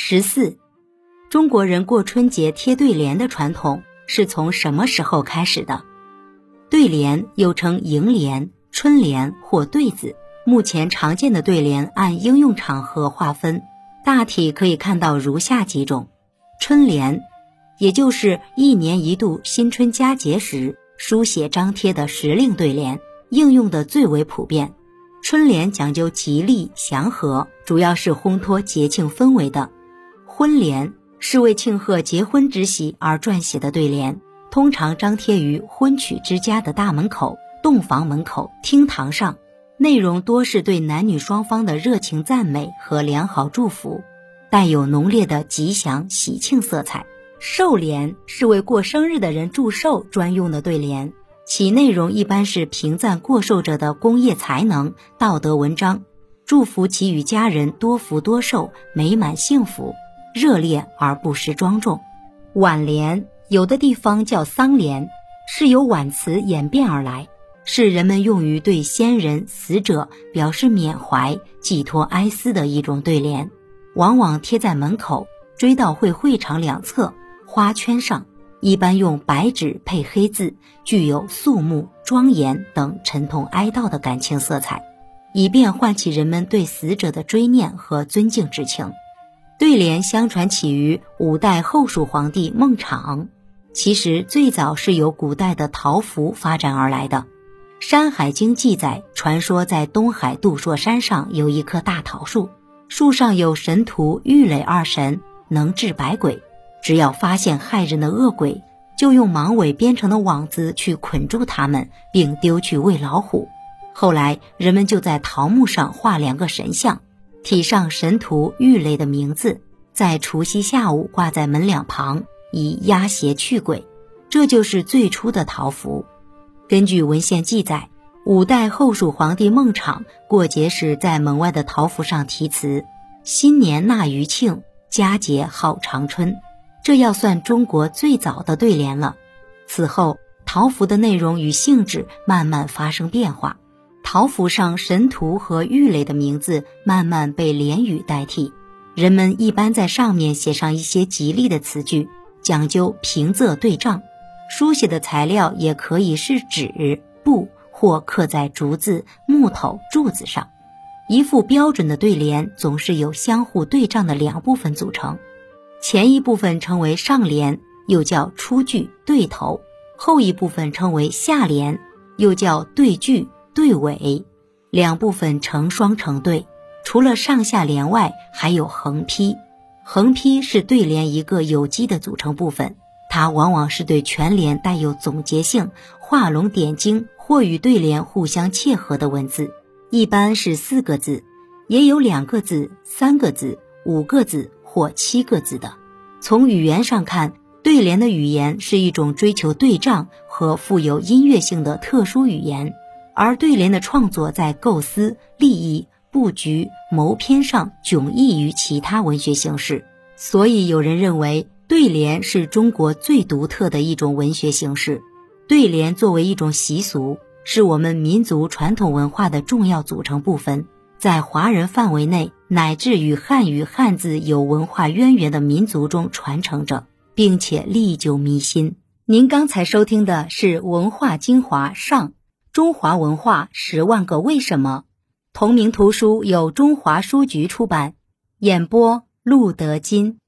十四，中国人过春节贴对联的传统是从什么时候开始的？对联又称楹联、春联或对子。目前常见的对联按应用场合划分，大体可以看到如下几种：春联，也就是一年一度新春佳节时书写张贴的时令对联，应用的最为普遍。春联讲究吉利祥和，主要是烘托节庆氛围的。婚联是为庆贺结婚之喜而撰写的对联，通常张贴于婚娶之家的大门口、洞房门口、厅堂上，内容多是对男女双方的热情赞美和良好祝福，带有浓烈的吉祥喜庆色彩。寿联是为过生日的人祝寿专用的对联，其内容一般是评赞过寿者的工业才能、道德文章，祝福其与家人多福多寿、美满幸福。热烈而不失庄重。挽联有的地方叫丧联，是由挽词演变而来，是人们用于对先人死者表示缅怀、寄托哀思的一种对联，往往贴在门口、追悼会会场两侧花圈上，一般用白纸配黑字，具有肃穆、庄严等沉痛哀悼的感情色彩，以便唤起人们对死者的追念和尊敬之情。对联相传起于五代后蜀皇帝孟昶，其实最早是由古代的桃符发展而来的。《山海经》记载，传说在东海杜朔山上有一棵大桃树，树上有神荼、郁垒二神，能治百鬼。只要发现害人的恶鬼，就用芒尾编成的网子去捆住他们，并丢去喂老虎。后来人们就在桃木上画两个神像。体上神荼、郁垒的名字，在除夕下午挂在门两旁，以压邪去鬼。这就是最初的桃符。根据文献记载，五代后蜀皇帝孟昶过节时，在门外的桃符上题词：“新年纳余庆，佳节号长春。”这要算中国最早的对联了。此后，桃符的内容与性质慢慢发生变化。桃符上神荼和郁垒的名字慢慢被联语代替，人们一般在上面写上一些吉利的词句，讲究平仄对仗。书写的材料也可以是纸、布或刻在竹子、木头、柱子上。一副标准的对联总是由相互对仗的两部分组成，前一部分称为上联，又叫出句对头；后一部分称为下联，又叫对句。对尾两部分成双成对，除了上下联外，还有横批。横批是对联一个有机的组成部分，它往往是对全联带有总结性、画龙点睛或与对联互相切合的文字，一般是四个字，也有两个字、三个字、五个字或七个字的。从语言上看，对联的语言是一种追求对仗和富有音乐性的特殊语言。而对联的创作在构思、立意、布局、谋篇上迥异于其他文学形式，所以有人认为对联是中国最独特的一种文学形式。对联作为一种习俗，是我们民族传统文化的重要组成部分，在华人范围内乃至与汉语汉字有文化渊源的民族中传承着，并且历久弥新。您刚才收听的是《文化精华上》。中华文化十万个为什么，同名图书由中华书局出版，演播陆德金。